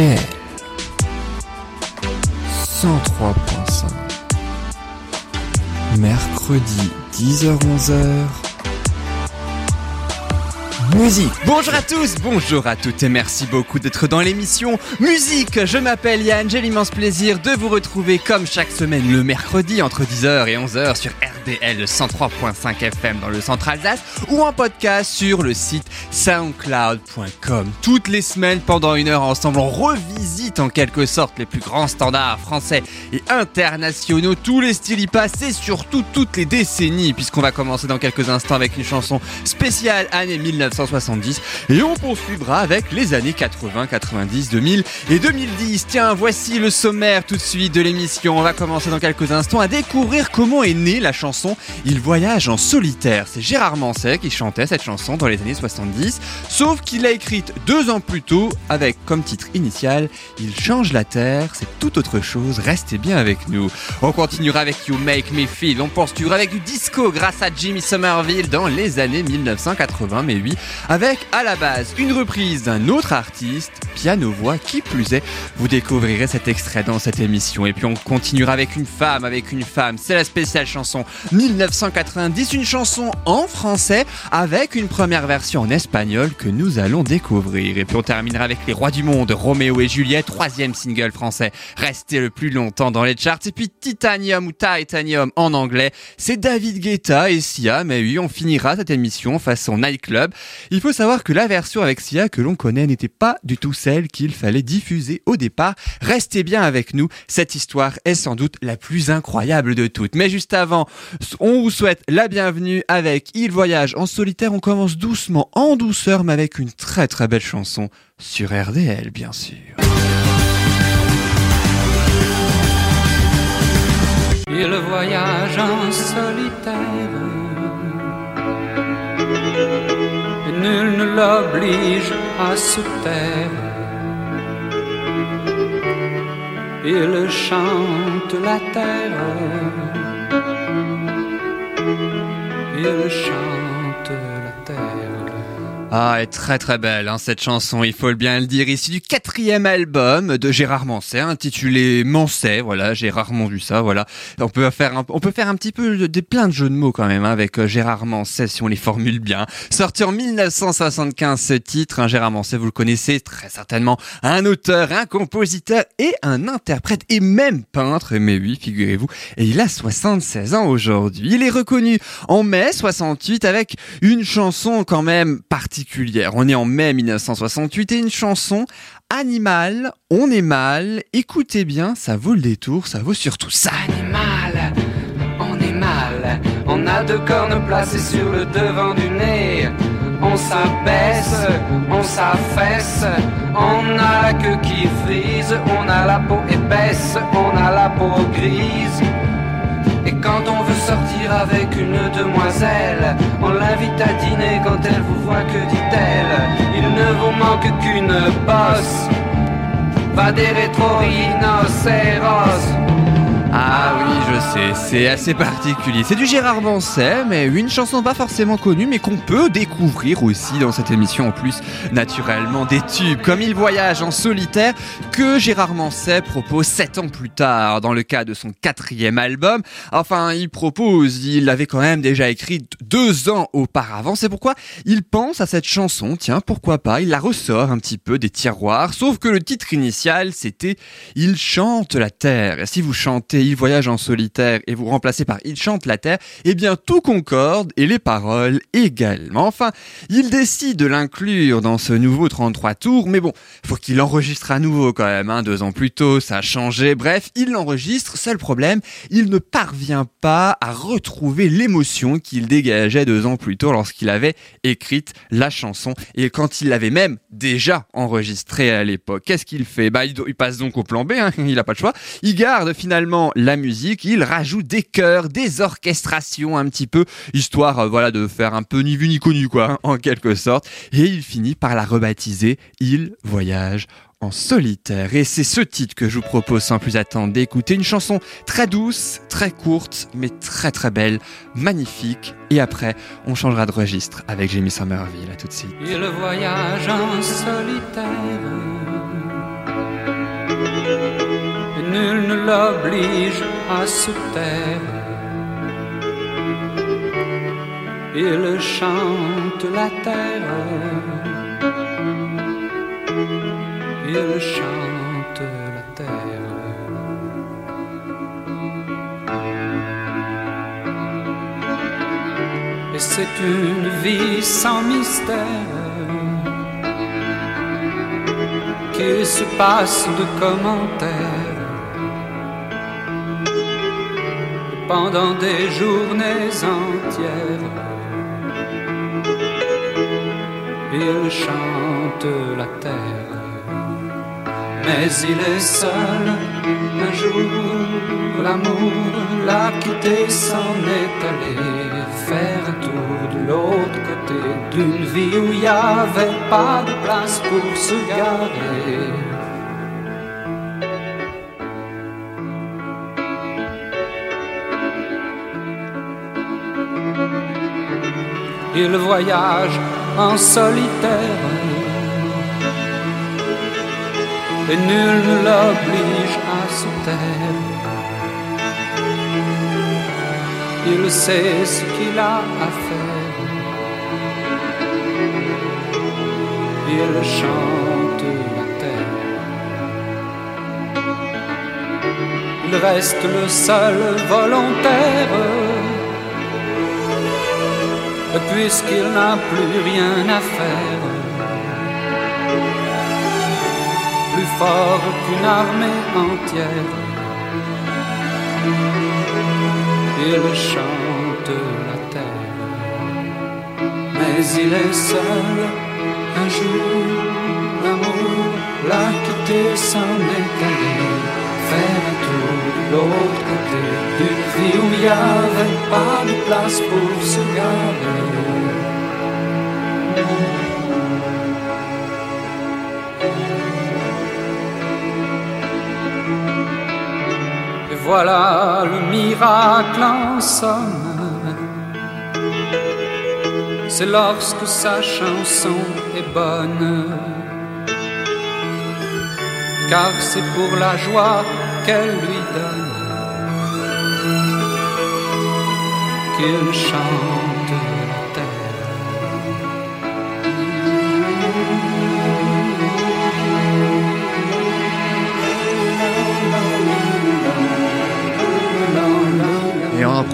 RDL 103.5 Mercredi 10h-11h Musique. Bonjour à tous, bonjour à toutes et merci beaucoup d'être dans l'émission Musique. Je m'appelle Yann, j'ai l'immense plaisir de vous retrouver comme chaque semaine le mercredi entre 10h et 11h sur RDL 103.5 FM dans le centre Alsace ou en podcast sur le site soundcloud.com. Toutes les semaines pendant une heure ensemble, on revisite en quelque sorte les plus grands standards français et internationaux, tous les styles y passent et surtout toutes les décennies puisqu'on va commencer dans quelques instants avec une chanson spéciale année 1970 et on poursuivra avec les années 80, 90, 2000 et 2010. Tiens, voici le sommaire tout de suite de l'émission. On va commencer dans quelques instants à découvrir comment est née la chanson Il voyage en solitaire. C'est Gérard Manset qui chantait cette chanson dans les années 70, sauf qu'il l'a écrite deux ans plus tôt avec comme titre initial Il change la terre, c'est tout autre chose, restez bien avec nous. On continuera avec You Make Me Feel, on poursuivra avec du disco grâce à Jimmy Somerville dans les années 1980, mais oui, avec à la base une reprise d'un autre artiste, piano-voix qui plus est. Vous découvrirez cet extrait dans cette émission. Et puis on continuera avec une femme, avec une femme. C'est la spéciale chanson 1990, une chanson en français avec une première version en espagnol que nous allons découvrir. Et puis on terminera avec les rois du monde, Roméo et Juliette, troisième single français, resté le plus longtemps dans les charts. Et puis Titanium ou Titanium en anglais, c'est David Guetta et Sia. Mais oui, on finira cette émission façon nightclub. Il faut savoir que la version avec Sia que l'on connaît n'était pas du tout celle qu'il fallait diffuser au départ. Restez bien avec nous, cette histoire est sans doute la plus incroyable de toutes. Mais juste avant, on vous souhaite la bienvenue avec Il Voyage en solitaire. On commence doucement, en douceur, mais avec une très très belle chanson sur RDL, bien sûr. Il voyage en solitaire. Nul ne l'oblige à se taire. Il chante la terre. Il chante la terre. Ah, est très très belle hein, cette chanson, il faut bien le dire, ici du quatrième album de Gérard Manset, intitulé Manset, voilà, j'ai rarement vu ça, voilà. On peut faire un, on peut faire un petit peu de, des plein de jeux de mots quand même hein, avec euh, Gérard Manset si on les formule bien. Sorti en 1975 ce titre, hein, Gérard Manset, vous le connaissez très certainement, un auteur, un compositeur et un interprète et même peintre, mais oui, figurez-vous, et il a 76 ans aujourd'hui. Il est reconnu en mai 68 avec une chanson quand même On est en mai 1968 et une chanson Animal, on est mal. Écoutez bien, ça vaut le détour, ça vaut surtout ça. Animal, on est mal. On a deux cornes placées sur le devant du nez. On s'abaisse, on s'affaisse. On a la queue qui frise. On a la peau épaisse, on a la peau grise. Quand on veut sortir avec une demoiselle, on l'invite à dîner quand elle vous voit, que dit-elle Il ne vous manque qu'une bosse. Va des rétro-rhinocéros. C'est assez particulier. C'est du Gérard Manset, mais une chanson pas forcément connue, mais qu'on peut découvrir aussi dans cette émission en plus, naturellement, des tubes, comme Il voyage en solitaire, que Gérard Manset propose sept ans plus tard, dans le cas de son quatrième album. Enfin, il propose, il l'avait quand même déjà écrit deux ans auparavant, c'est pourquoi il pense à cette chanson, tiens, pourquoi pas, il la ressort un petit peu des tiroirs, sauf que le titre initial, c'était Il chante la terre. Et si vous chantez Il voyage en solitaire et vous remplacez par Il chante la terre, eh bien tout concorde et les paroles également. Enfin, il décide de l'inclure dans ce nouveau 33 tours, mais bon, faut qu'il enregistre à nouveau quand même, hein, deux ans plus tôt, ça a changé. Bref, il l'enregistre, seul problème, il ne parvient pas à retrouver l'émotion qu'il dégageait deux ans plus tôt lorsqu'il avait écrite la chanson et quand il l'avait même déjà enregistrée à l'époque. Qu'est-ce qu'il fait? Bah, il, passe donc au plan B, hein, il a pas le choix. Il garde finalement la musique, il rajoute des chœurs, des orchestrations un petit peu, histoire euh, voilà de faire un peu ni vu ni connu quoi, hein, en quelque sorte. Et il finit par la rebaptiser Il voyage en solitaire. Et c'est ce titre que je vous propose sans plus attendre d'écouter. Une chanson très douce, très courte, mais très très belle, magnifique. Et après, on changera de registre avec Jamie Somerville. À tout de suite. Il voyage en solitaire. nul ne l'oblige à se taire. Il chante la terre, il chante la terre. Et c'est une vie sans mystère qu'il se passe de commentaires pendant des journées entières. Il chante la terre, mais il est seul. Un jour, l'amour l'a quitté, s'en est allé faire un tour de l'autre côté d'une vie où il n'y avait pas de place pour se garer. Il voyage en solitaire et nul ne l'oblige à se taire. Il sait ce qu'il a à faire. Il chante la terre. Il reste le seul volontaire puisqu'il n'a plus rien à faire. Plus fort qu'une armée entière, il chante la terre. Mais il est seul, un jour, l'amour l'a quitté, s'en est faire un tour l'autre côté d'une vie où il n'y avait pas de place pour se garer. Et voilà le miracle en somme. C'est lorsque sa chanson est bonne car c'est pour la joie qu'elle lui donne qu'il chante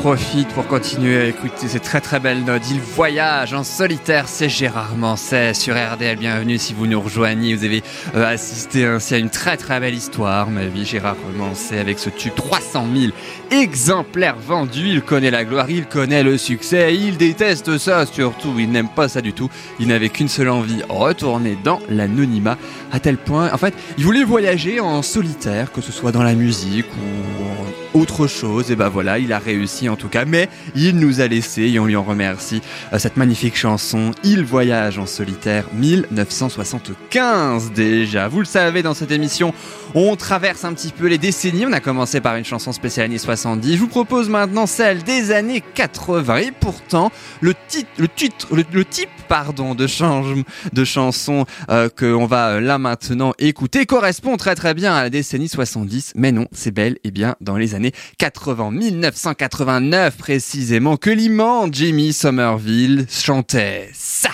profite pour continuer à écouter ces très très belles notes. Il voyage en solitaire, c'est Gérard Manset sur RDL. Bienvenue si vous nous rejoignez. Vous avez euh, assisté ainsi à une très très belle histoire, ma vie. Gérard Manset avec ce tube 300 000 exemplaires vendus. Il connaît la gloire, il connaît le succès, il déteste ça surtout. Il n'aime pas ça du tout. Il n'avait qu'une seule envie, retourner dans l'anonymat. À tel point, en fait, il voulait voyager en solitaire, que ce soit dans la musique ou autre chose. Et ben voilà, il a réussi en tout cas. Mais il nous a laissé, et on lui en remercie, euh, cette magnifique chanson Il voyage en solitaire 1975 déjà. Vous le savez, dans cette émission, on traverse un petit peu les décennies. On a commencé par une chanson spéciale années 70. Je vous propose maintenant celle des années 80. Et pourtant, le titre, le type, pardon, de change, de chanson euh, que on va euh, là maintenant écouter correspond très très bien à la décennie 70. Mais non, c'est bel et bien dans les années 80, 1989 précisément, que l'immense Jimmy Somerville chantait ça.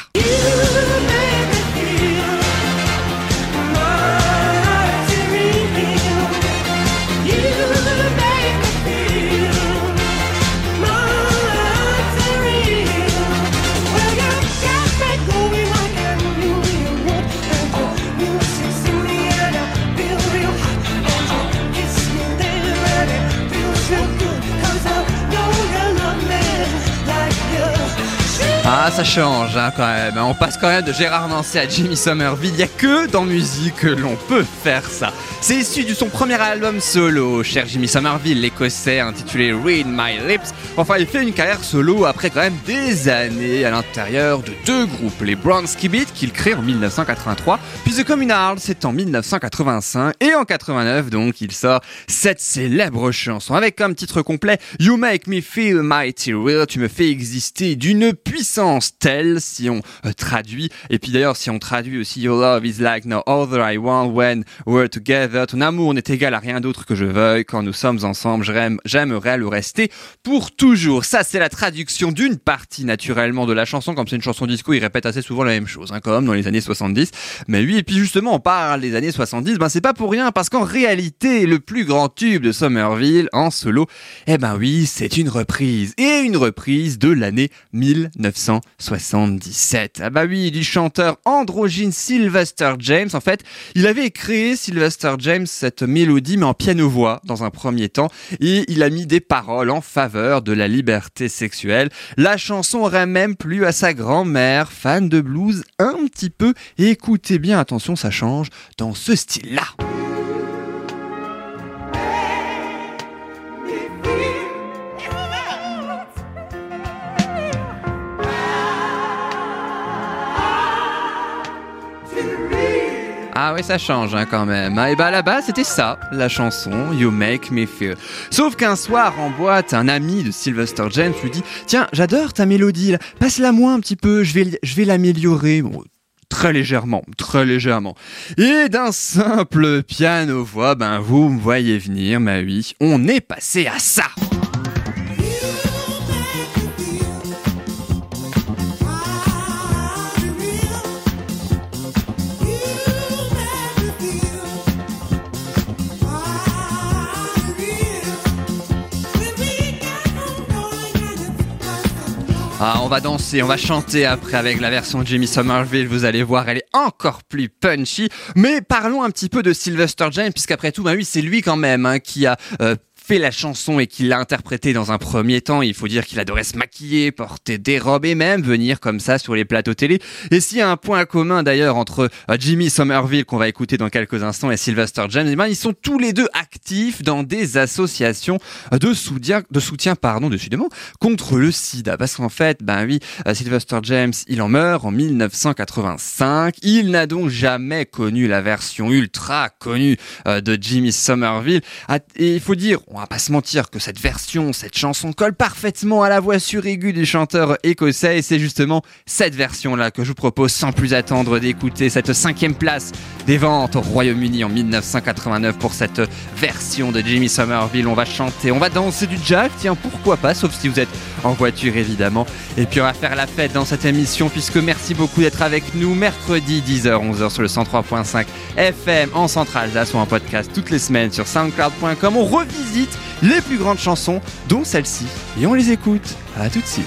Ah, ça change hein, quand même. On passe quand même de Gérard Manset à Jimmy Somerville. Il n'y a que dans musique que l'on peut faire ça. C'est issu de son premier album solo, cher Jimmy Somerville, l'écossais intitulé Read My Lips. Enfin, il fait une carrière solo après quand même des années à l'intérieur de deux groupes, les Bronski Beat qu'il crée en 1983, puis The Communards c'est en 1985 et en 89 donc il sort cette célèbre chanson avec comme titre complet You Make Me Feel Mighty Real, tu me fais exister d'une puissance sens tel si on euh, traduit. Et puis d'ailleurs, si on traduit aussi Your love is like no other I want when we're together. Ton amour n'est égal à rien d'autre que je veuille. Quand nous sommes ensemble, j'aimerais le rester pour toujours. Ça, c'est la traduction d'une partie naturellement de la chanson. Comme c'est une chanson disco, il répète assez souvent la même chose, hein, comme dans les années 70. Mais oui, et puis justement, on parle des années 70. Ben c'est pas pour rien, parce qu'en réalité, le plus grand tube de Somerville en solo, eh ben oui, c'est une reprise. Et une reprise de l'année 1977. Ah bah oui, du chanteur androgyne Sylvester James. En fait, il avait créé Sylvester James cette mélodie, mais en piano-voix dans un premier temps, et il a mis des paroles en faveur de la liberté sexuelle. La chanson aurait même plu à sa grand-mère, fan de blues un petit peu. Écoutez bien, attention, ça change dans ce style-là. Ah oui, ça change hein, quand même. Et bah là-bas, c'était ça, la chanson You Make Me Feel. Sauf qu'un soir en boîte, un ami de Sylvester James lui dit Tiens, j'adore ta mélodie, passe-la moi un petit peu, je vais, je vais l'améliorer. très légèrement, très légèrement. Et d'un simple piano-voix, ben vous me voyez venir, ma oui, on est passé à ça. Ah, on va danser, on va chanter après avec la version de Jimmy Somerville. Vous allez voir, elle est encore plus punchy. Mais parlons un petit peu de Sylvester James, puisqu'après tout, bah oui, c'est lui quand même hein, qui a euh, fait la chanson et qu'il l'a interprétée dans un premier temps, il faut dire qu'il adorait se maquiller, porter des robes et même venir comme ça sur les plateaux télé. Et s'il y a un point commun d'ailleurs entre euh, Jimmy Somerville qu'on va écouter dans quelques instants et Sylvester James, eh ben, ils sont tous les deux actifs dans des associations de soutien, de soutien pardon, décidément, contre le sida. Parce qu'en fait, ben oui, euh, Sylvester James, il en meurt en 1985. Il n'a donc jamais connu la version ultra connue euh, de Jimmy Somerville. Ah, et il faut dire, on va pas se mentir que cette version, cette chanson colle parfaitement à la voix suraiguë du chanteur écossais et c'est justement cette version-là que je vous propose sans plus attendre d'écouter cette cinquième place des ventes au Royaume-Uni en 1989 pour cette version de Jimmy Somerville. On va chanter, on va danser du jack, tiens pourquoi pas, sauf si vous êtes en voiture évidemment. Et puis on va faire la fête dans cette émission puisque merci beaucoup d'être avec nous mercredi 10h 11h sur le 103.5 FM en Centrale Alsace ou en podcast toutes les semaines sur soundcloud.com. On revisite les plus grandes chansons, dont celle-ci. Et on les écoute. À tout de suite.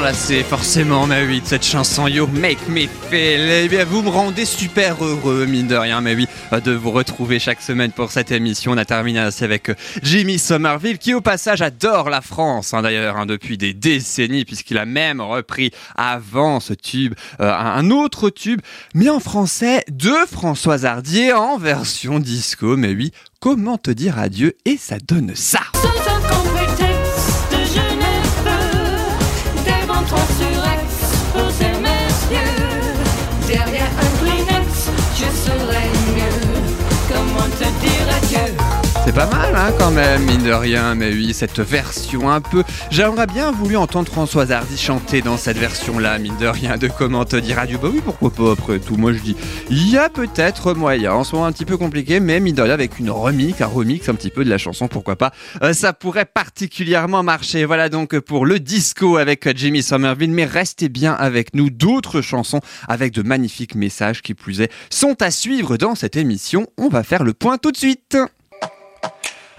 Lasser, forcément, mais oui, cette chanson You Make Me Feel. Eh bien, vous me rendez super heureux, mine de rien, mais oui, de vous retrouver chaque semaine pour cette émission. On a terminé avec Jimmy Somerville, qui au passage adore la France, hein, d'ailleurs, hein, depuis des décennies, puisqu'il a même repris avant ce tube euh, un autre tube, mais en français, de Françoise Hardier en version disco. Mais oui, comment te dire adieu Et ça donne ça. C'est pas mal hein, quand même, mine de rien, mais oui, cette version un peu... J'aimerais bien voulu entendre Françoise Hardy chanter dans cette version-là, mine de rien, de comment te dire adieu. Bah oui, pourquoi pas après tout, moi je dis, il y a peut-être moyen, en ce moment un petit peu compliqué, mais mine de rien, avec une remix, un remix un petit peu de la chanson, pourquoi pas, euh, ça pourrait particulièrement marcher. Voilà donc pour le disco avec Jimmy Somerville, mais restez bien avec nous, d'autres chansons avec de magnifiques messages qui plus est sont à suivre dans cette émission. On va faire le point tout de suite.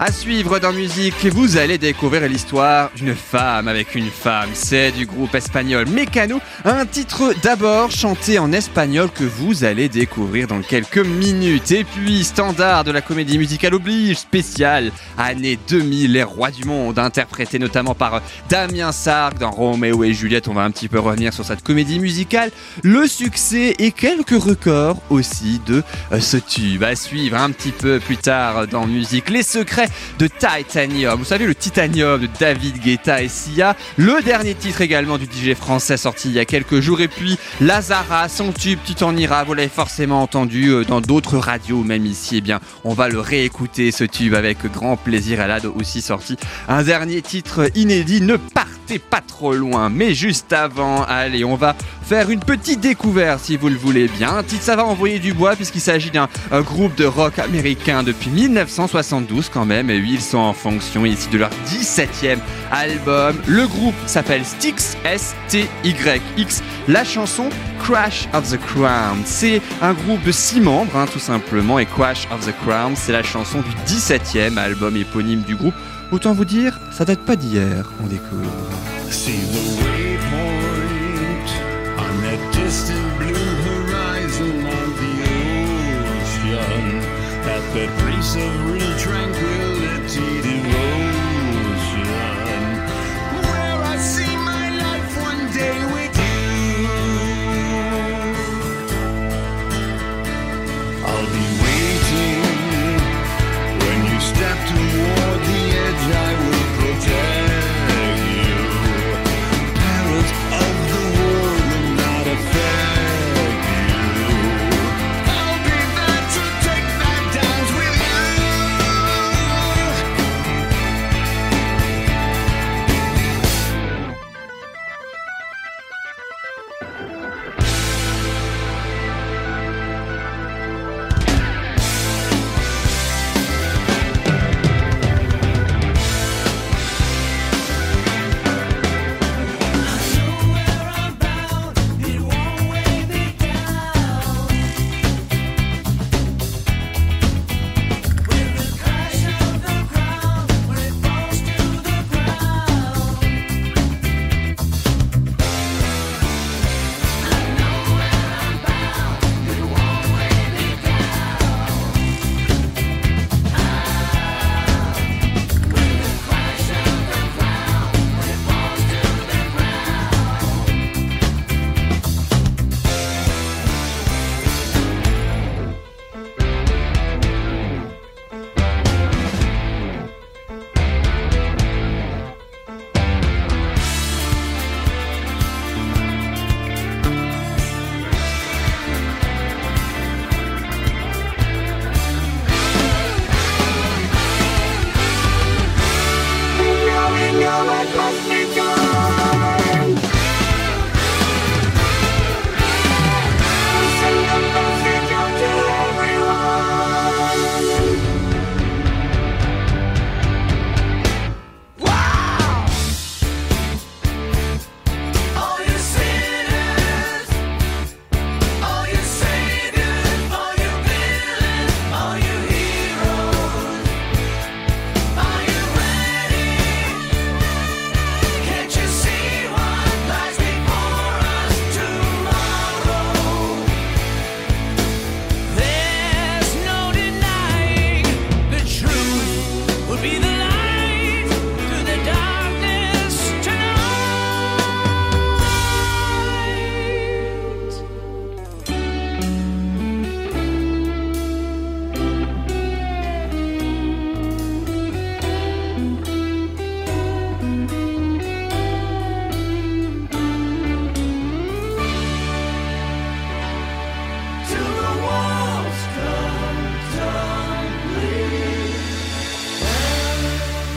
À suivre dans musique, vous allez découvrir l'histoire d'une femme avec une femme. C'est du groupe espagnol Mecano, un titre d'abord chanté en espagnol que vous allez découvrir dans quelques minutes. Et puis, standard de la comédie musicale oblige, spéciale, année 2000, les rois du monde, interprété notamment par Damien Sargue dans Roméo et Juliette. On va un petit peu revenir sur cette comédie musicale, le succès et quelques records aussi de euh, ce tube. À suivre un petit peu plus tard dans musique, les secrets de Titanium. Vous savez, le Titanium de David Guetta et Sia. Le dernier titre également du DJ français sorti il y a quelques jours. Et puis Lazara, son tube, tu t'en iras. Vous l'avez forcément entendu euh, dans d'autres radios, même ici. Eh bien, on va le réécouter ce tube avec grand plaisir. Elle a aussi sorti un dernier titre inédit. Ne partez pas trop loin. Mais juste avant, allez, on va faire une petite découverte si vous le voulez bien. Titre, ça va envoyer du bois puisqu'il s'agit d'un groupe de rock américain depuis 1972 quand même. Et oui, ils sont en fonction ici de leur 17e album. Le groupe s'appelle Styx, S-T-Y-X. La chanson Crash of the Crown. C'est un groupe de 6 membres, hein, tout simplement. Et Crash of the Crown, c'est la chanson du 17e album éponyme du groupe. Autant vous dire, ça date pas d'hier, on découvre. distant blue horizon of the ocean at the place of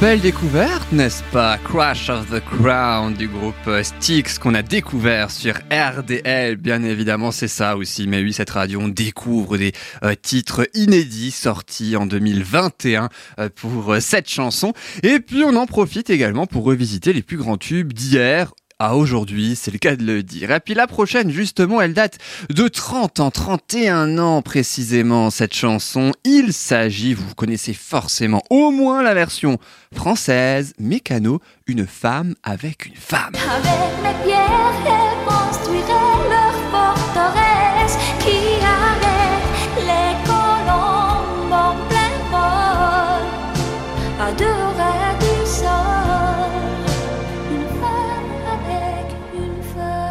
Belle découverte, n'est-ce pas? Crash of the Crown du groupe Styx qu'on a découvert sur RDL, bien évidemment c'est ça aussi, mais oui cette radio on découvre des euh, titres inédits sortis en 2021 euh, pour euh, cette chanson. Et puis on en profite également pour revisiter les plus grands tubes d'hier aujourd'hui, c'est le cas de le dire. Et puis la prochaine, justement, elle date de 30 ans, 31 ans précisément, cette chanson. Il s'agit, vous connaissez forcément au moins la version française, Mécano, une femme avec une femme.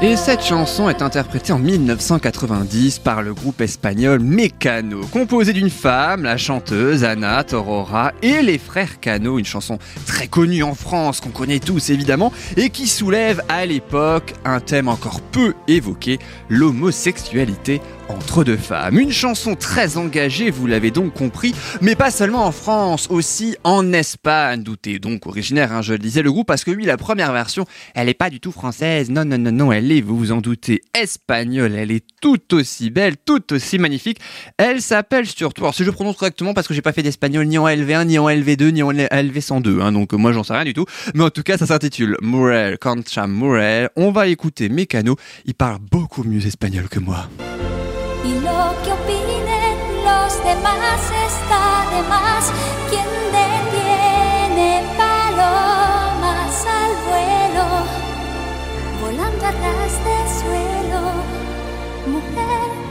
Et cette chanson est interprétée en 1990 par le groupe espagnol Mecano, composé d'une femme, la chanteuse Ana Torora, et les frères Cano, une chanson très connue en France, qu'on connaît tous évidemment, et qui soulève à l'époque un thème encore peu évoqué, l'homosexualité entre deux femmes. Une chanson très engagée, vous l'avez donc compris, mais pas seulement en France, aussi en Espagne, doutez donc originaire, hein, je le disais, le groupe, parce que oui, la première version, elle est pas du tout française, non, non, non, non, elle est, vous vous en doutez, espagnole, elle est tout aussi belle, tout aussi magnifique, elle s'appelle surtout, alors si je prononce correctement, parce que j'ai pas fait d'espagnol ni en LV1, ni en LV2, ni en LV102, hein, donc moi j'en sais rien du tout, mais en tout cas ça s'intitule Murel Concha Murel, on va écouter Mécano, il parle beaucoup mieux espagnol que moi. Y lo que opinen los demás está de más. Quien detiene palomas al vuelo, volando a ras de suelo, mujer.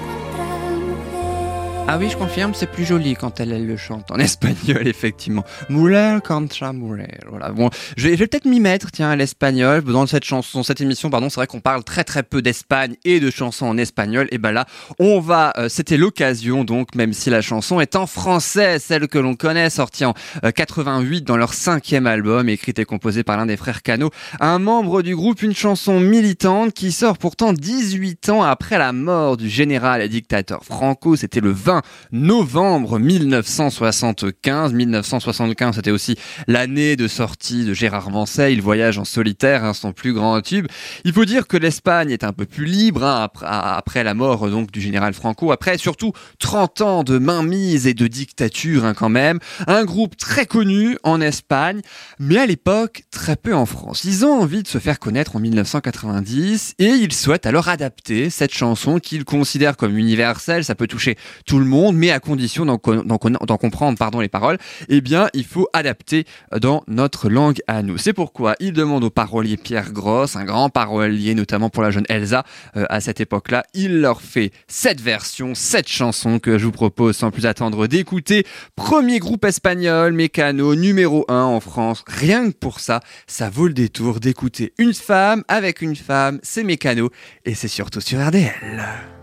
Ah oui, je confirme, c'est plus joli quand elle, elle le chante en espagnol, effectivement. Muller contra muller. Voilà. Bon, je vais, vais peut-être m'y mettre, tiens, à l'espagnol. Dans cette chanson, cette émission, pardon, c'est vrai qu'on parle très très peu d'Espagne et de chansons en espagnol. Et ben là, on va, euh, c'était l'occasion, donc, même si la chanson est en français, celle que l'on connaît, sortie en euh, 88 dans leur cinquième album, écrite et composée par l'un des frères Cano, un membre du groupe, une chanson militante qui sort pourtant 18 ans après la mort du général et dictateur Franco. C'était le 20 novembre 1975. 1975, c'était aussi l'année de sortie de Gérard Manset. Il voyage en solitaire, hein, son plus grand tube. Il faut dire que l'Espagne est un peu plus libre hein, après, la mort donc du général Franco. Après surtout 30 ans de mainmise et de dictature hein, quand même. Un groupe très connu en Espagne, mais à l'époque très peu en France. Ils ont envie de se faire connaître en 1990 et ils souhaitent alors adapter cette chanson qu'ils considèrent comme universelle. Ça peut toucher tout le monde, mais à condition d'en comprendre pardon les paroles. Eh bien, il faut adapter dans notre langue à nous. C'est pourquoi ils demandent au parolier Pierre Gross, un grand parolier notamment pour la jeune Elsa euh, à cette époque-là, il leur fait cette version, cette chanson que je vous propose sans plus attendre d'écouter. Premier groupe espagnol, Mécano, numéro 1 en France. Rien que pour ça, ça vaut le détour d'écouter une femme avec une femme, c'est Mécano et c'est surtout sur RDL.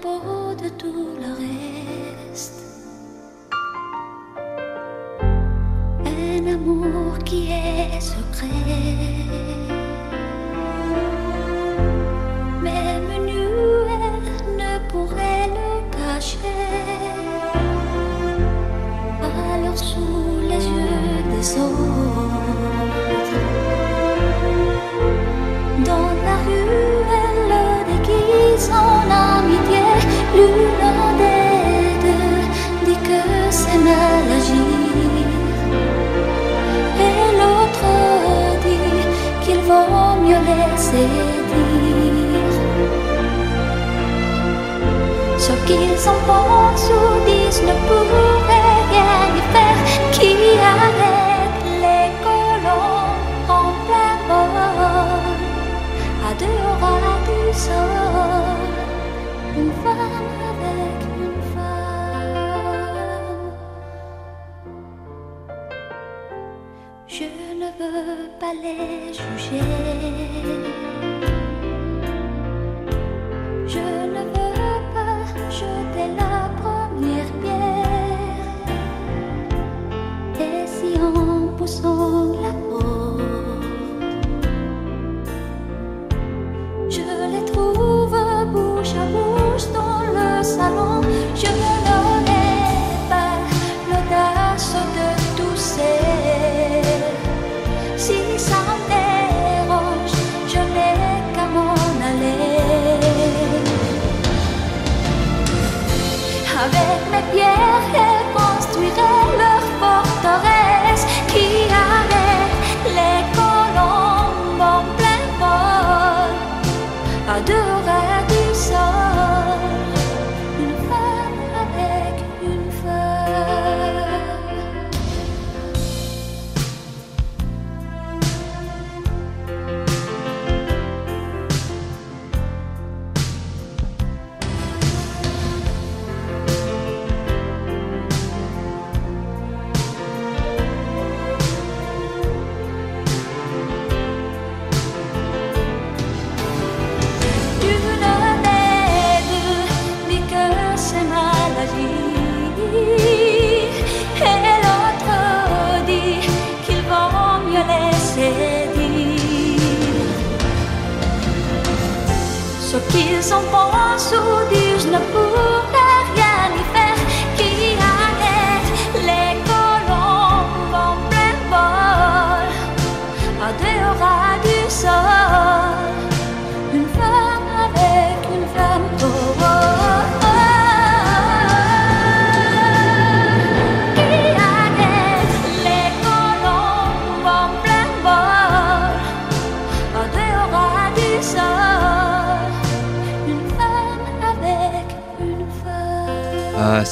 Peau de tout le reste. Un amour qui est secret. Même nu, elle ne pourrait le cacher. Alors sous les yeux des autres, Ce qu'ils en pensent ou disent ne pourrait rien y faire. Qui arrête les colons en plein vol à deux ras du sol? Une femme avec une femme. Je ne veux pas les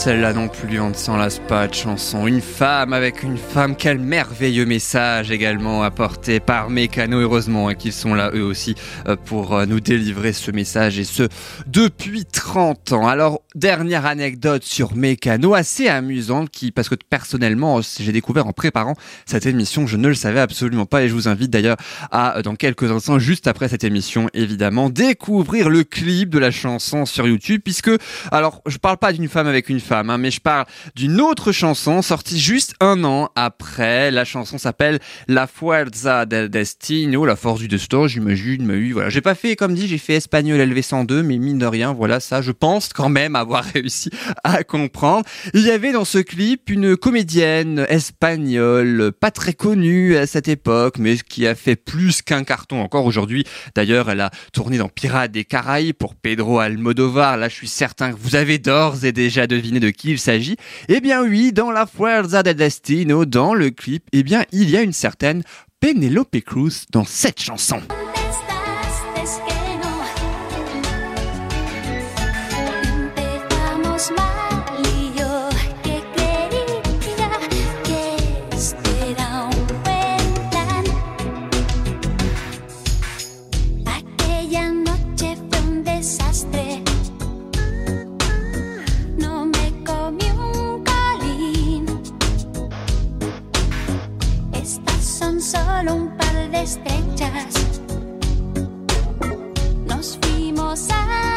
celle-là plus, on ne s'en pas de chanson. Une femme avec une femme, quel merveilleux message également apporté par Mécano, heureusement hein, qu'ils sont là eux aussi euh, pour euh, nous délivrer ce message et ce depuis 30 ans. Alors, dernière anecdote sur Mécano, assez amusante qui, parce que personnellement, j'ai découvert en préparant cette émission, je ne le savais absolument pas et je vous invite d'ailleurs à, euh, dans quelques instants, juste après cette émission, évidemment, découvrir le clip de la chanson sur YouTube puisque, alors, je parle pas d'une femme avec une femme, hein, mais je parle d'une autre chanson sortie juste un an après. La chanson s'appelle La Fuerza del Destino, la force du destin, j'imagine. Mais oui, voilà. J'ai pas fait, comme dit, j'ai fait espagnol LV102, mais mine de rien, voilà, ça, je pense quand même avoir réussi à comprendre. Il y avait dans ce clip une comédienne espagnole, pas très connue à cette époque, mais qui a fait plus qu'un carton encore aujourd'hui. D'ailleurs, elle a tourné dans Pirates des Caraïbes pour Pedro Almodovar. Là, je suis certain que vous avez d'ores et déjà deviné de qui il s'agit. Eh bien oui, dans La Fuerza del Destino, dans le clip, eh bien, il y a une certaine Penelope Cruz dans cette chanson. Un par de estrellas. Nos fuimos a.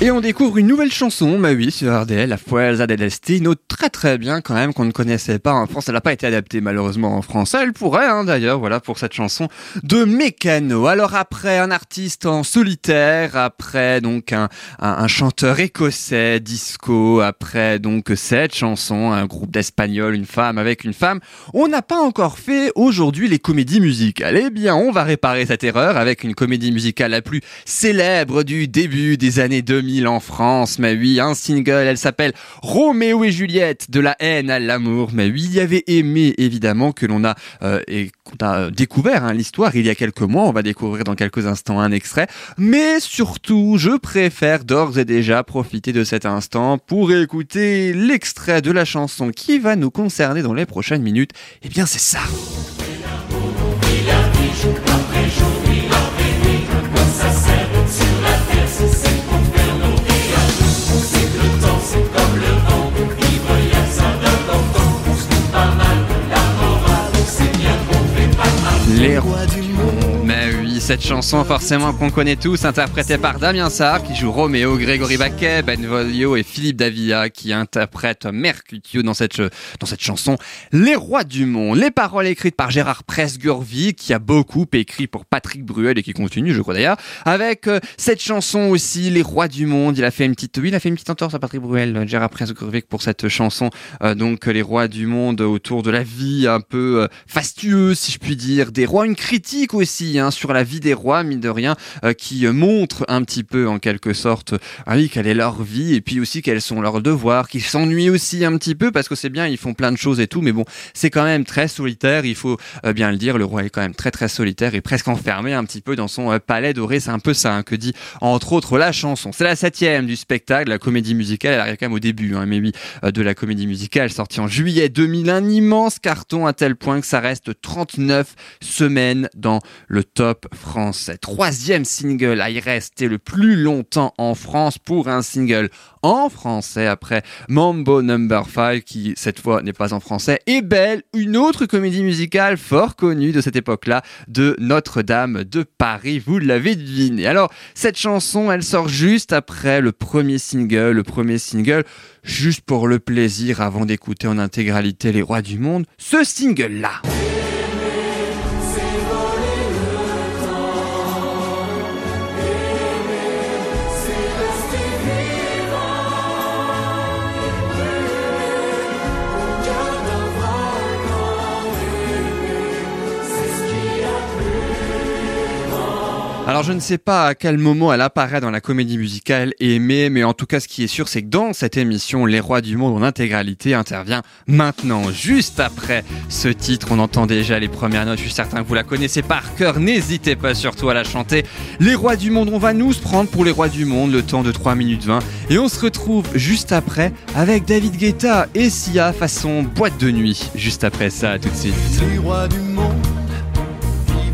Et on découvre une nouvelle chanson, bah oui, sur RDL, La Fuerza del Destino, très très bien quand même, qu'on ne connaissait pas en France. Elle n'a pas été adaptée malheureusement en français. Elle pourrait, hein, d'ailleurs, voilà, pour cette chanson de Mécano. Alors après, un artiste en solitaire, après donc un, chanteur écossais, disco, après donc cette chanson, un groupe d'Espagnols, une femme avec une femme, on n'a pas encore fait aujourd'hui les comédies musicales. Eh bien, on va réparer cette erreur avec une comédie musicale la plus célèbre du début des années 2000 en France. Mais oui, un single, elle s'appelle Roméo et Juliette, de la haine à l'amour. Mais oui, il y avait aimé évidemment que l'on a, euh, qu'on a découvert hein, l'histoire il y a quelques mois. On va découvrir dans quelques instants un extrait. Mais surtout, je préfère d'ores et déjà profiter de cet instant pour écouter l'extrait de la chanson qui va nous concerner dans les prochaines minutes. Eh bien, c'est ça. les rois du cette chanson forcément qu'on connaît tous, interprétée par Damien Sarr qui joue Roméo, Grégory Baquet, Ben Volio et Philippe Davia qui interprètent Mercutio dans cette, dans cette chanson Les Rois du Monde. Les paroles écrites par Gérard Presgurvi qui a beaucoup écrit pour Patrick Bruel et qui continue, je crois d'ailleurs, avec euh, cette chanson aussi Les Rois du Monde. Il a fait une petite, oui, il a fait une petite entorse à Patrick Bruel, Gérard Presgurvi pour cette chanson, euh, donc Les Rois du Monde autour de la vie un peu euh, fastueuse, si je puis dire, des rois, une critique aussi hein, sur la vie des rois, mine de rien, euh, qui euh, montre un petit peu en quelque sorte, ah oui, quelle est leur vie et puis aussi quels sont leurs devoirs, qui s'ennuient aussi un petit peu parce que c'est bien, ils font plein de choses et tout, mais bon, c'est quand même très solitaire, il faut euh, bien le dire, le roi est quand même très très solitaire et presque enfermé un petit peu dans son palais doré, c'est un peu ça hein, que dit entre autres la chanson. C'est la septième du spectacle, la comédie musicale, elle arrive quand même au début, hein, mais oui, de la comédie musicale sortie en juillet 2000, un immense carton à tel point que ça reste 39 semaines dans le top français. Troisième single à y rester le plus longtemps en France pour un single en français après Mambo Number 5 qui cette fois n'est pas en français et Belle, une autre comédie musicale fort connue de cette époque-là de Notre-Dame de Paris, vous l'avez deviné. Alors cette chanson elle sort juste après le premier single, le premier single juste pour le plaisir avant d'écouter en intégralité Les Rois du Monde, ce single-là. Alors je ne sais pas à quel moment elle apparaît dans la comédie musicale Aimée, mais en tout cas ce qui est sûr c'est que dans cette émission Les Rois du Monde en intégralité intervient maintenant, juste après ce titre. On entend déjà les premières notes, je suis certain que vous la connaissez par cœur, n'hésitez pas surtout à la chanter. Les Rois du Monde, on va nous prendre pour les Rois du Monde, le temps de 3 minutes 20, et on se retrouve juste après avec David Guetta et Sia façon boîte de nuit, juste après ça, tout de suite. Les rois du monde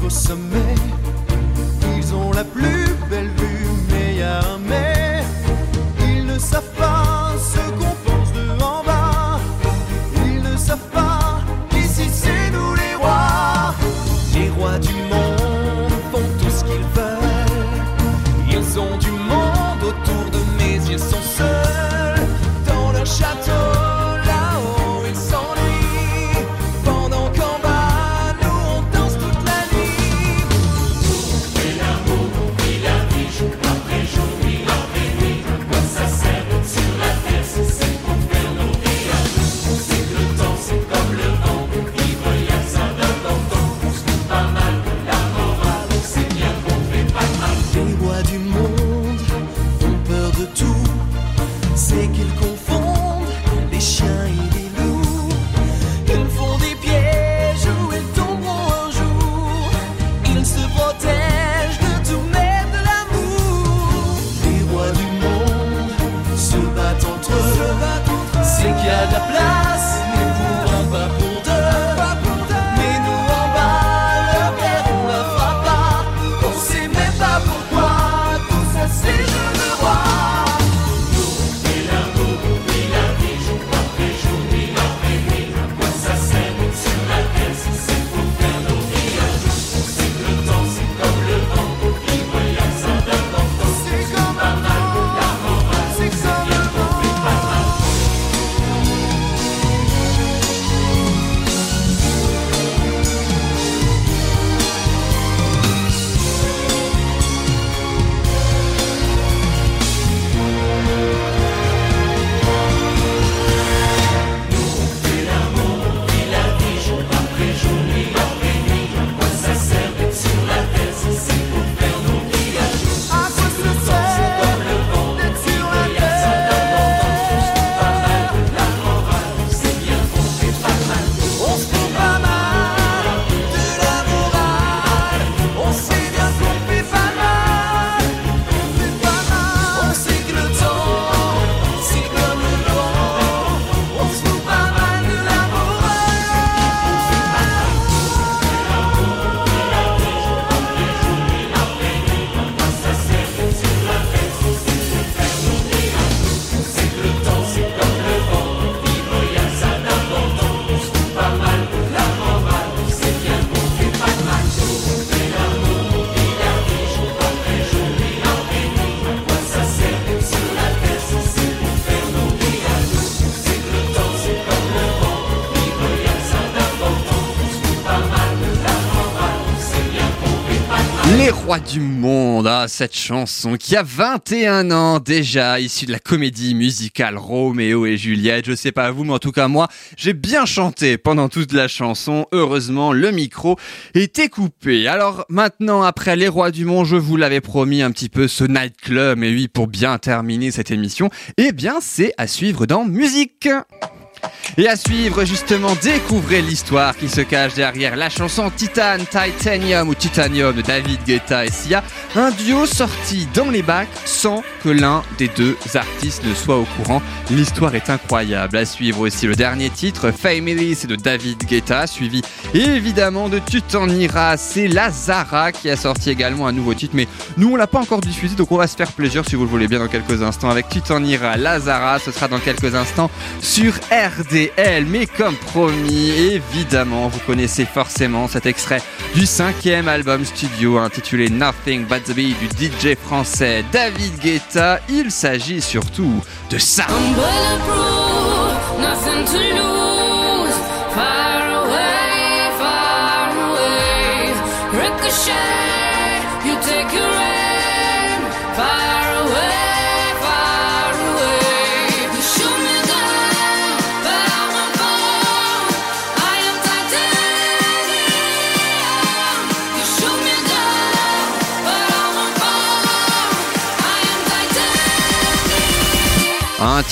au sommet. Ils cette chanson qui a 21 ans déjà, issue de la comédie musicale Roméo et Juliette. Je sais pas vous, mais en tout cas moi, j'ai bien chanté pendant toute la chanson. Heureusement, le micro était coupé. Alors maintenant, après Les rois du monde, je vous l'avais promis un petit peu ce nightclub, et oui, pour bien terminer cette émission, eh bien c'est à suivre dans musique. Et à suivre, justement, découvrez l'histoire qui se cache derrière la chanson Titan, Titanium ou Titanium de David Guetta et Sia, un duo sorti dans les bacs sans que l'un des deux artistes ne soit au courant. L'histoire est incroyable. À suivre aussi le dernier titre, Family, c'est de David Guetta, suivi évidemment de Tutanira, c'est Lazara qui a sorti également un nouveau titre, mais nous on l'a pas encore diffusé, donc on va se faire plaisir si vous le voulez bien dans quelques instants avec Tutanira, Lazara, ce sera dans quelques instants sur Mais comme promis, évidemment, vous connaissez forcément cet extrait du cinquième album studio intitulé Nothing But the Beat du DJ français David Guetta. Il s'agit surtout de ça.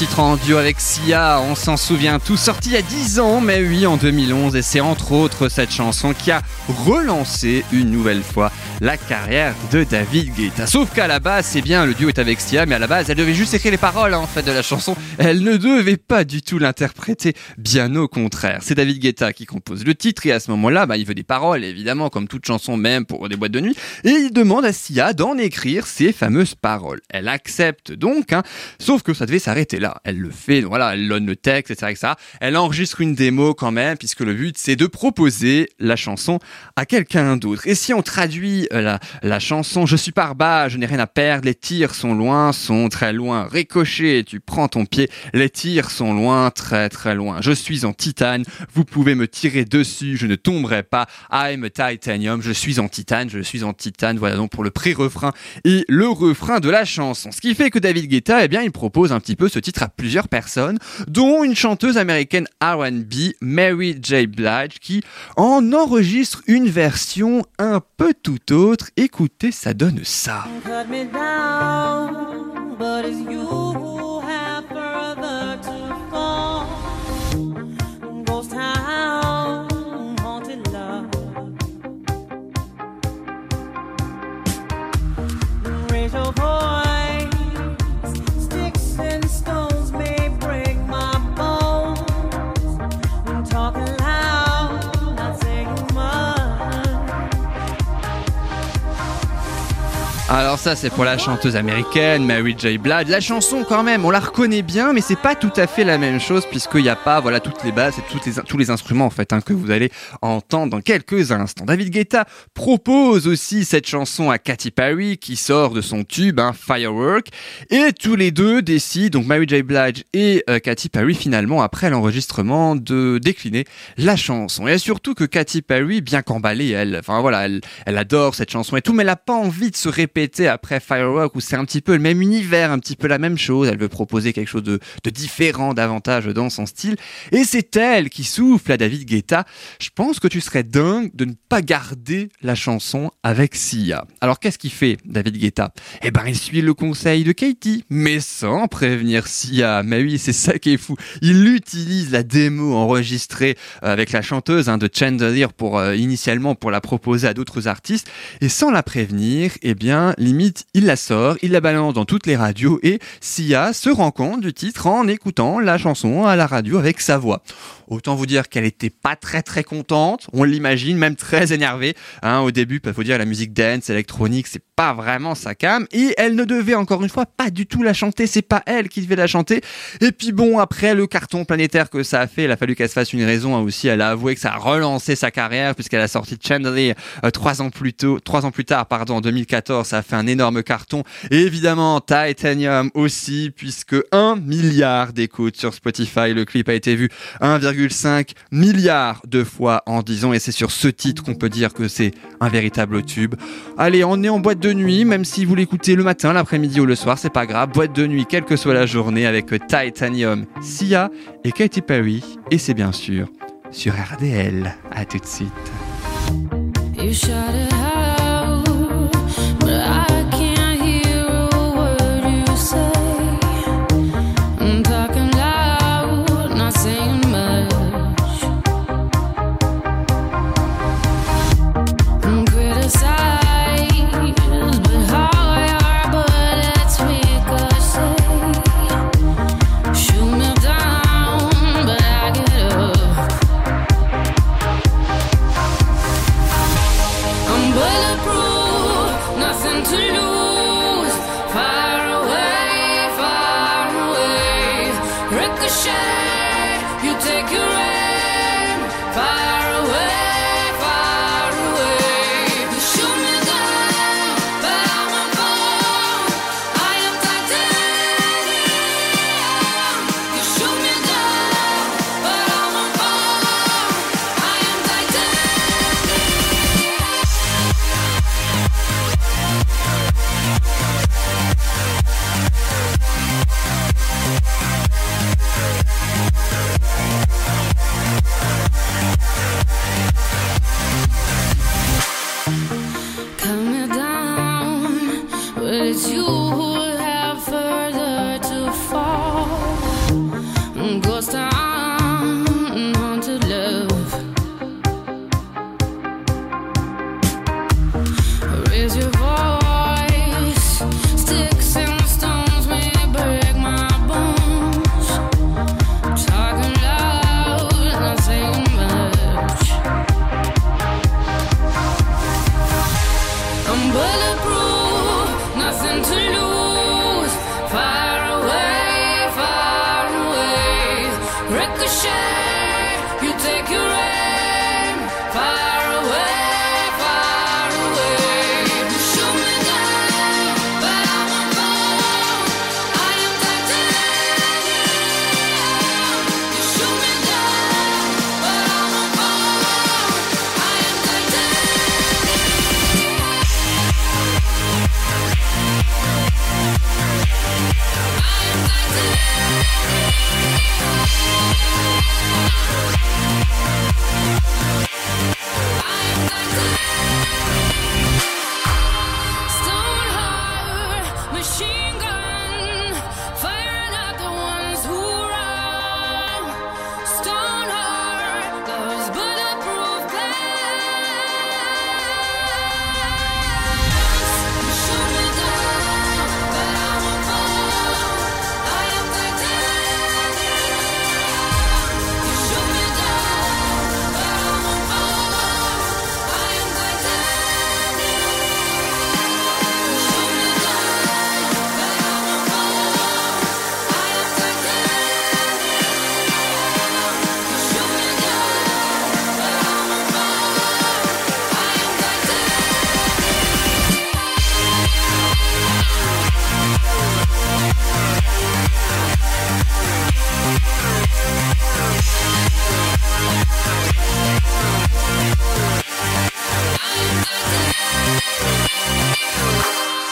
Titre en duo avec Sia, on s'en souvient tout, sorti il y a 10 ans, mais oui, en 2011, et c'est entre autres cette chanson qui a relancé une nouvelle fois la carrière de David Guetta. Sauf qu'à la base, c'est bien, le duo est avec Sia, mais à la base, elle devait juste écrire les paroles, hein, en fait, de la chanson. Elle ne devait pas du tout l'interpréter, bien au contraire. C'est David Guetta qui compose le titre, et à ce moment-là, bah, il veut des paroles, évidemment, comme toute chanson, même pour des boîtes de nuit, et il demande à Sia d'en écrire ces fameuses paroles. Elle accepte donc, hein, sauf que ça devait s'arrêter là. Elle le fait, voilà, elle donne le texte, etc.. Elle enregistre une démo quand même, puisque le but c'est de proposer la chanson à quelqu'un d'autre. Et si on traduit euh, la, chanson Je suis par bas, je n'ai rien à perdre, les tirs sont loin, sont très loin, ricochet, tu prends ton pied, les tirs sont loin, très très loin. Je suis en titane, vous pouvez me tirer dessus, je ne tomberai pas. I'm a titanium, je suis en titane, je suis en titane. Voilà donc pour le pré-refrain et le refrain de la chanson. Ce qui fait que David Guetta, eh bien, il propose un petit peu ce titre à plusieurs personnes, dont une chanteuse américaine R&B, Mary J. Blige, qui en enregistre une version un peu tout autre. Écoutez, ça donne ça. Alors ça c'est pour la chanteuse américaine Mary J. Blige. La chanson quand même, on la reconnaît bien, mais c'est pas tout à fait la même chose puisqu'il n'y a pas voilà toutes les basses et toutes les, tous les instruments en fait hein, que vous allez entendre dans quelques instants. David Guetta propose aussi cette chanson à Katy Perry qui sort de son tube hein, Firework et tous les deux décident donc Mary J. Blige et euh, Katy Perry finalement après l'enregistrement de décliner la chanson. Et surtout que Katy Perry bien qu'emballée elle, enfin voilà, elle, elle adore cette chanson et tout, mais elle a pas envie de se répéter après Firework où c'est un petit peu le même univers, un petit peu la même chose. Elle veut proposer quelque chose de, différent davantage dans son style. Et c'est elle qui souffle à David Guetta. Je pense que tu serais dingue de ne pas garder la chanson avec Sia. Alors qu'est-ce qu'il fait, David Guetta? Eh ben, il suit le conseil de Katie, mais sans prévenir Sia. Mais oui, c'est ça qui est fou. Il utilise la démo enregistrée avec la chanteuse hein, de Chandelier pour euh, initialement pour la proposer à d'autres artistes et sans la prévenir, eh bien limite il la sort, il la balance dans toutes les radios et Sia se rend compte du titre en écoutant la chanson à la radio avec sa voix. Autant vous dire qu'elle était pas très très contente, on l'imagine, même très énervée. Hein, au début, il faut dire la musique dance, électronique, c'est pas vraiment sa cam. Et elle ne devait encore une fois pas du tout la chanter, c'est pas elle qui devait la chanter. Et puis bon, après le carton planétaire que ça a fait, il a fallu qu'elle se fasse une raison hein, aussi. Elle a avoué que ça a relancé sa carrière puisqu'elle a sorti Chandelier euh, trois ans plus tôt, trois ans plus tard, pardon, en 2014. Ça a fait un énorme carton. Évidemment, Titanium aussi, puisque 1 milliard d'écoutes sur Spotify. Le clip a été vu 1,5 milliard de fois en 10 ans. Et c'est sur ce titre qu'on peut dire que c'est un véritable tube. Allez, on est en boîte de nuit, même si vous l'écoutez le matin, l'après-midi ou le soir, c'est pas grave. Boîte de nuit, quelle que soit la journée, avec Titanium, Sia et Katy Perry. Et c'est bien sûr sur RDL. À tout de suite.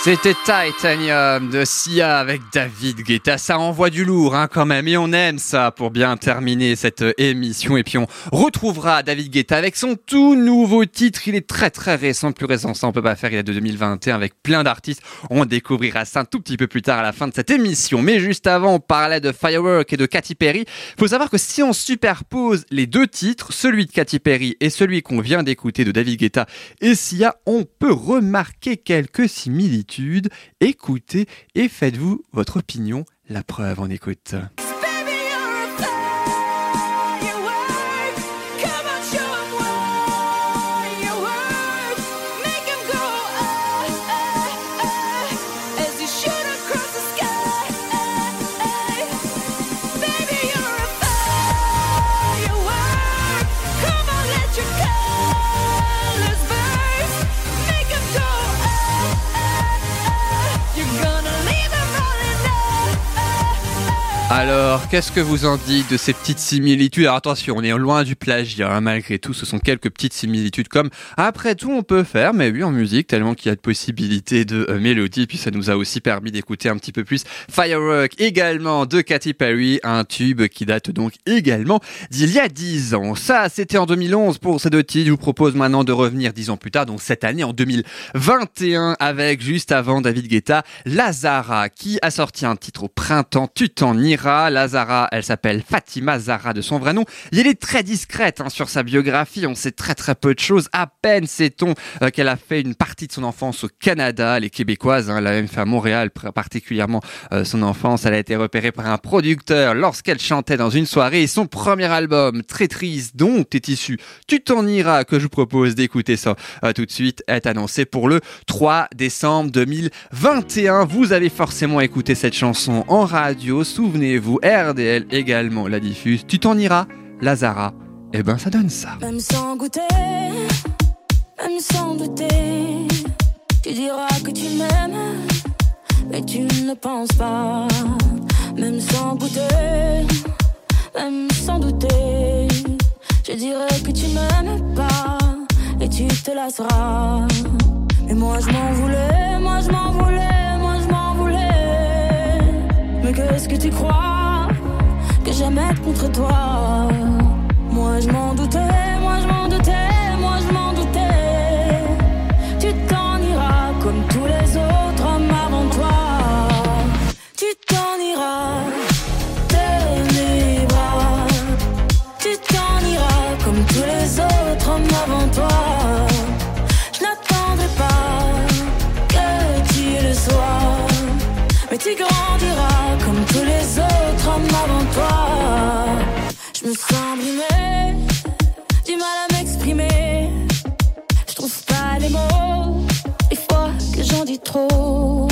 C'était Titanium de Sia avec David Guetta. Ça envoie du lourd hein, quand même et on aime ça pour bien terminer cette émission. Et puis on retrouvera David Guetta avec son tout nouveau titre. Il est très très récent, plus récent ça on peut pas faire. Il est de 2021 avec plein d'artistes. On découvrira ça un tout petit peu plus tard à la fin de cette émission. Mais juste avant on parlait de Firework et de Katy Perry. Faut savoir que si on superpose les deux titres, celui de Katy Perry et celui qu'on vient d'écouter de David Guetta et Sia, on peut remarquer quelques similitudes. Écoutez et faites-vous votre opinion. La preuve, on écoute. Alors, qu'est-ce que vous en dites de ces petites similitudes? Alors attention, on est loin du plagiat, hein, malgré tout, ce sont quelques petites similitudes comme après tout on peut faire, mais oui en musique, tellement qu'il y a de possibilités de euh, mélodie, puis ça nous a aussi permis d'écouter un petit peu plus Firework également de Katy Perry, un tube qui date donc également d'il y a 10 ans. Ça, c'était en 2011 pour ces deux titres, je vous propose maintenant de revenir 10 ans plus tard, donc cette année en 2021, avec juste avant David Guetta, Lazara, qui a sorti un titre au printemps, Tu t'en iras. Lazara, elle s'appelle Fatima Zara de son vrai nom. Elle est très discrète hein, sur sa biographie, on sait très très peu de choses. À peine sait-on euh, qu'elle a fait une partie de son enfance au Canada. Elle est québécoise, hein, elle a même fait à Montréal particulièrement euh, son enfance. Elle a été repérée par un producteur lorsqu'elle chantait dans une soirée. Son premier album, très triste, dont est issu Tu t'en iras, que je vous propose d'écouter ça euh, tout de suite, est annoncé pour le 3 décembre 2021. Vous avez forcément écouté cette chanson en radio. Souvenez-vous, RDL également la diffuse. Tu t'en iras, Lazara. Eh ben, ça donne ça. Même sans goûter, même sans douter, tu diras que tu m'aimes, mais tu ne penses pas. Même sans goûter, même sans douter, je dirais que tu m'aimes pas et tu te lasseras. Mais moi je m'en voulais, moi je m'en voulais, Mais qu'est-ce que tu crois que j'aimais contre toi? Moi je m'en doutais, moi je m'en doutais, moi je m'en doutais. Tu t'en iras comme tous les autres hommes avant toi. Tu t'en iras de bras. Tu t'en iras comme tous les autres hommes avant toi. Je n'attendrai pas que tu le sois. Mais tu grandiras me sens brimée, du mal à m'exprimer. Je trouve pas les mots, des fois que j'en dis trop.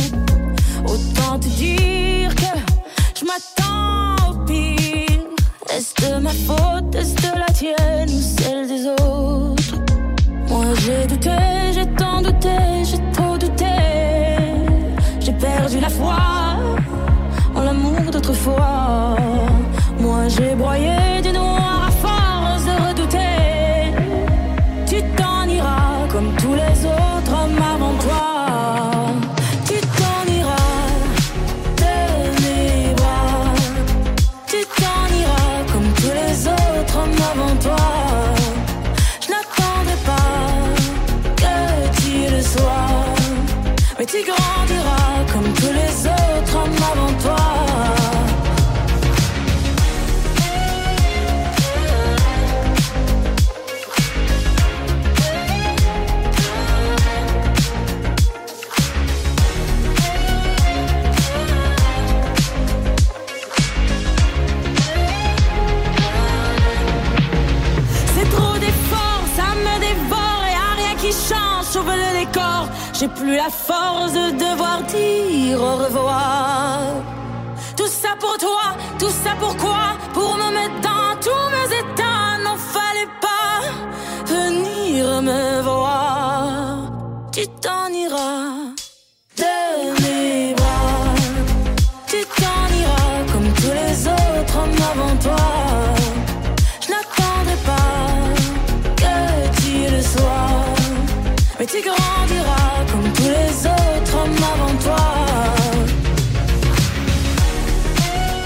Autant te dire que je m'attends au pire. Est-ce de ma faute, est-ce de la tienne ou celle des autres? Moi j'ai douté, j'ai tant douté, j'ai trop douté. J'ai perdu la foi en l'amour d'autrefois. Moi j'ai broyé J'ai plus la force de devoir dire au revoir. Tout ça pour toi, tout ça pourquoi Pour me mettre dans tous mes états, n'en fallait pas venir me voir. Tu t'en iras de mes bras. Tu t'en iras comme tous les autres hommes avant toi. Je n'attendrai pas que tu le sois. Mais tu grandiras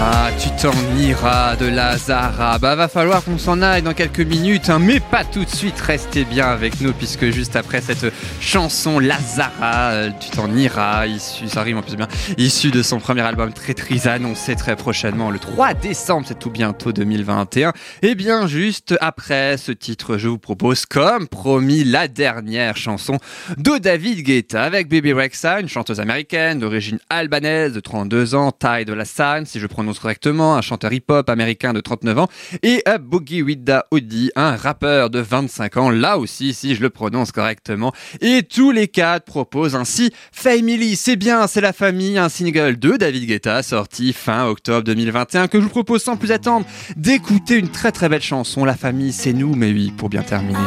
Ah, tu t'en iras de Lazara. Bah, va falloir qu'on s'en aille dans quelques minutes, hein, mais pas tout de suite. Restez bien avec nous, puisque juste après cette chanson Lazara, euh, tu t'en iras, issu, ça rime en plus bien, issu de son premier album très triste, annoncé très prochainement le 3 décembre, c'est tout bientôt 2021. Et bien, juste après ce titre, je vous propose, comme promis, la dernière chanson de David Guetta avec Baby Rexha, une chanteuse américaine d'origine albanaise de 32 ans, taille de la San, si je prononce correctement, un chanteur hip-hop américain de 39 ans, et à Boogie Wida Odi, un rappeur de 25 ans, là aussi, si je le prononce correctement. Et tous les quatre proposent ainsi Family, c'est bien, c'est la famille, un single de David Guetta sorti fin octobre 2021 que je vous propose sans plus attendre d'écouter une très très belle chanson, La famille, c'est nous, mais oui, pour bien terminer.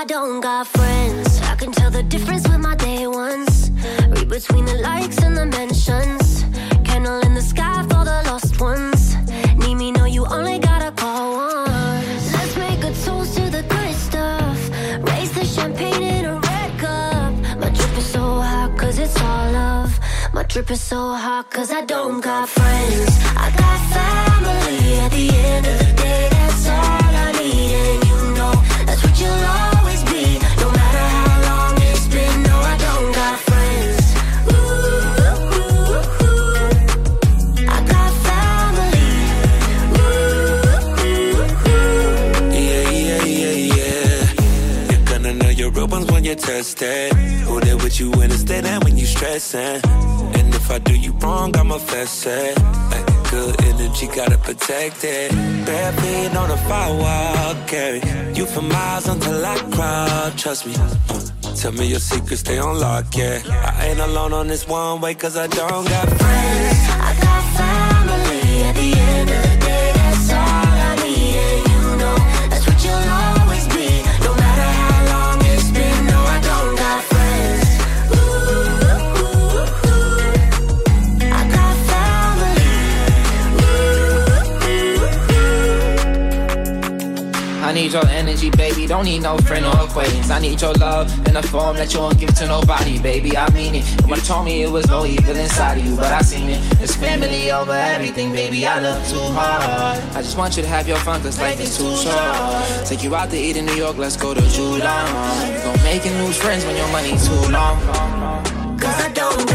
I don't got friends. I can tell the difference with my day ones. Read between the likes and the mentions. Candle in the sky for the lost ones. Need me, know you only gotta call once. Let's make a toast to the good stuff. Raise the champagne in a red cup. My drip is so hot, cause it's all love. My drip is so hot, cause I don't got friends. I got family at the end of the day. And if I do you wrong, I'ma fess it. Ay, good energy, gotta protect it. Bare feet on the firewall, carry you for miles until I cry. Trust me. Uh, Tell me your secrets, stay on lock, yeah. I ain't alone on this one way, cause I don't got friends. I got family at the end of the need your energy, baby. Don't need no friend or acquaintance. I need your love in a form that you won't give to nobody, baby. I mean it. And when you told me it was no evil inside of you, but I seen it. It's family over everything, baby. I love too hard. I just want you to have your fun, cause life is too short. Take you out to eat in New York, let's go to Julon. Gon' make lose friends when your money's too long. Cause I don't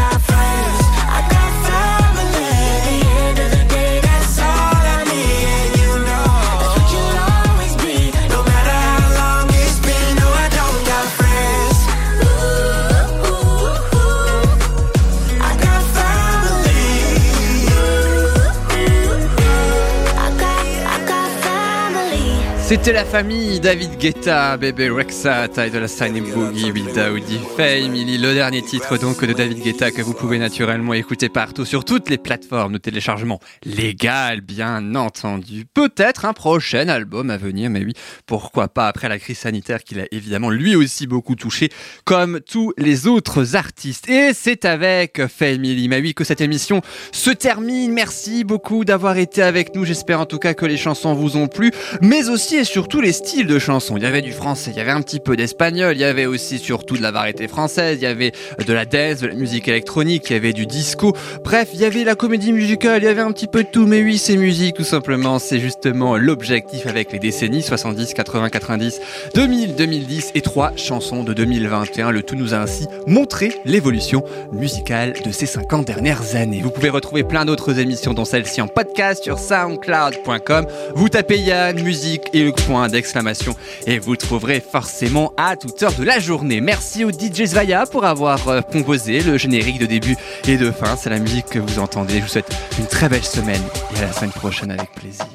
C'était la famille David Guetta, Bébé Rexha, taille de la Sign Boogie, Will Daoudi, Family, le dernier titre donc de David Guetta que vous pouvez naturellement écouter partout sur toutes les plateformes de téléchargement légal, bien entendu. Peut-être un prochain album à venir, mais oui, pourquoi pas après la crise sanitaire qu'il a évidemment lui aussi beaucoup touché, comme tous les autres artistes. Et c'est avec Family, mais oui, que cette émission se termine. Merci beaucoup d'avoir été avec nous. J'espère en tout cas que les chansons vous ont plu, mais aussi et surtout les styles de chansons. Il y avait du français, il y avait un petit peu d'espagnol, il y avait aussi surtout de la variété française, il y avait de la dance, de la musique électronique, il y avait du disco. Bref, il y avait la comédie musicale, il y avait un petit peu de tout, mais oui, c'est musique tout simplement. C'est justement l'objectif avec les décennies 70, 80, 90, 2000, 2010 et trois chansons de 2021. Le tout nous a ainsi montré l'évolution musicale de ces 50 dernières années. Vous pouvez retrouver plein d'autres émissions dont celle-ci en podcast sur soundcloud.com. Vous tapez Yann, musique et point d'exclamation et vous trouverez forcément à toute heure de la journée. Merci au DJ Zvaya pour avoir euh, composé le générique de début et de fin. C'est la musique que vous entendez. Je vous souhaite une très belle semaine et à la semaine prochaine avec plaisir.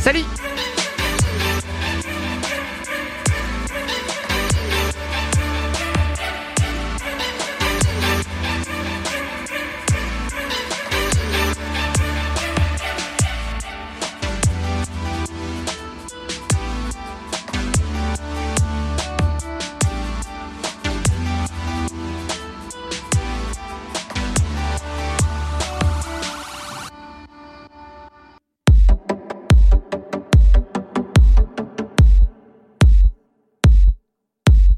Salut